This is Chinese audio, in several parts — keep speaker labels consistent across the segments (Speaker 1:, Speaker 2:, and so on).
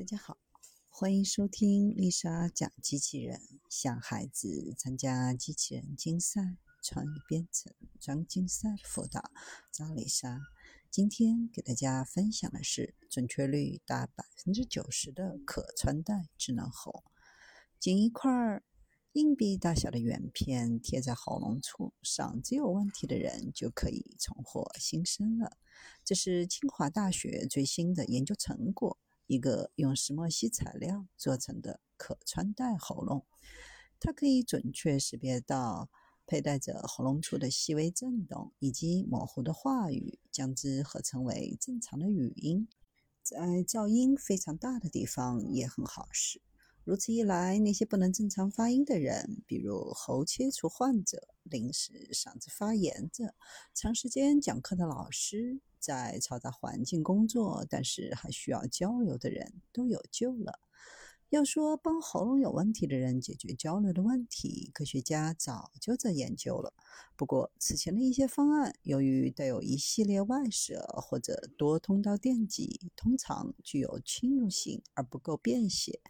Speaker 1: 大家好，欢迎收听丽莎讲机器人，向孩子参加机器人竞赛、创意编程、装竞赛辅导，张丽莎。今天给大家分享的是准确率达百分之九十的可穿戴智能喉。仅一块硬币大小的圆片贴在喉咙处，嗓子有问题的人就可以重获新生了。这是清华大学最新的研究成果。一个用石墨烯材料做成的可穿戴喉咙，它可以准确识别到佩戴者喉咙处的细微震动以及模糊的话语，将之合成为正常的语音。在噪音非常大的地方也很好使。如此一来，那些不能正常发音的人，比如喉切除患者、临时嗓子发炎者、长时间讲课的老师。在嘈杂环境工作，但是还需要交流的人都有救了。要说帮喉咙有问题的人解决交流的问题，科学家早就在研究了。不过，此前的一些方案由于带有一系列外设或者多通道电极，通常具有侵入性而不够便携。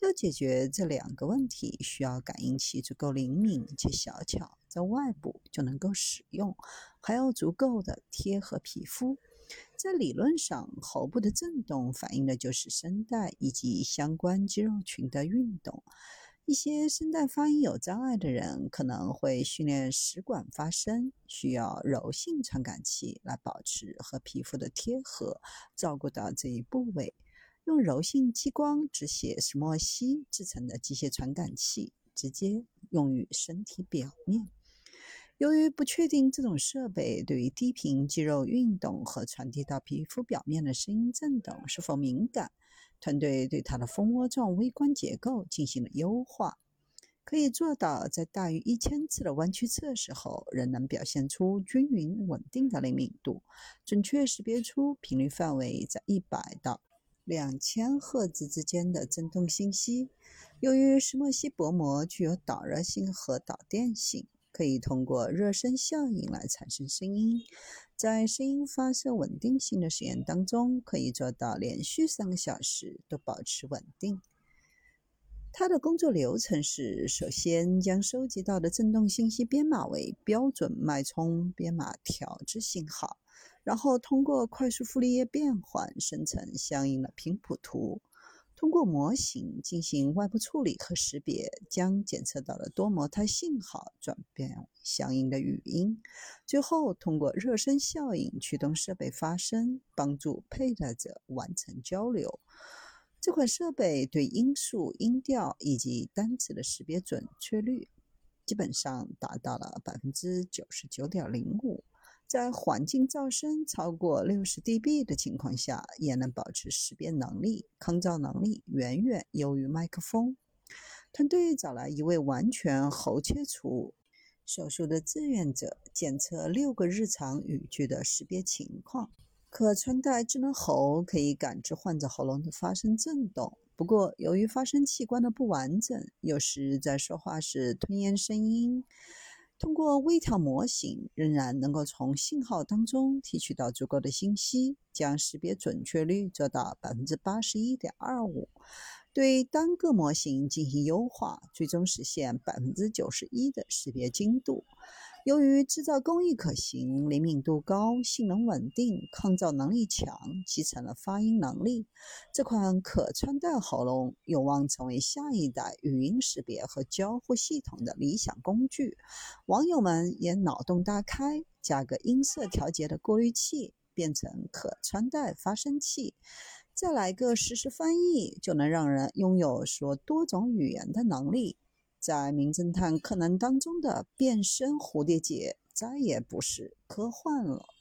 Speaker 1: 要解决这两个问题，需要感应器足够灵敏且小巧，在外部就能够使用，还要足够的贴合皮肤。在理论上，喉部的振动反映的就是声带以及相关肌肉群的运动。一些声带发音有障碍的人可能会训练食管发声，需要柔性传感器来保持和皮肤的贴合，照顾到这一部位。用柔性激光止血石墨烯制成的机械传感器，直接用于身体表面。由于不确定这种设备对于低频肌肉运动和传递到皮肤表面的声音振动是否敏感，团队对它的蜂窝状微观结构进行了优化，可以做到在大于一千次的弯曲测试后，仍能表现出均匀稳定的灵敏度，准确识别出频率范围在一百到。两千赫兹之间的振动信息。由于石墨烯薄膜具有导热性和导电性，可以通过热身效应来产生声音。在声音发射稳定性的实验当中，可以做到连续三个小时都保持稳定。它的工作流程是：首先将收集到的振动信息编码为标准脉冲编码调制信号。然后通过快速傅立叶变换生成相应的频谱图，通过模型进行外部处理和识别，将检测到的多模态信号转变相应的语音，最后通过热身效应驱动设备发声，帮助佩戴者完成交流。这款设备对音素、音调以及单词的识别准确率基本上达到了百分之九十九点零五。在环境噪声超过六十 dB 的情况下，也能保持识别能力，抗噪能力远远优于麦克风。团队找来一位完全喉切除手术的志愿者，检测六个日常语句的识别情况。可穿戴智能喉可以感知患者喉咙的发声震动，不过由于发声器官的不完整，有时在说话时吞咽声音。通过微调模型，仍然能够从信号当中提取到足够的信息，将识别准确率做到百分之八十一点二五。对单个模型进行优化，最终实现百分之九十一的识别精度。由于制造工艺可行、灵敏度高、性能稳定、抗噪能力强，集成了发音能力，这款可穿戴喉咙有望成为下一代语音识别和交互系统的理想工具。网友们也脑洞大开，加个音色调节的过滤器，变成可穿戴发声器，再来个实时翻译，就能让人拥有说多种语言的能力。在《名侦探柯南》当中的变身蝴蝶结再也不是科幻了。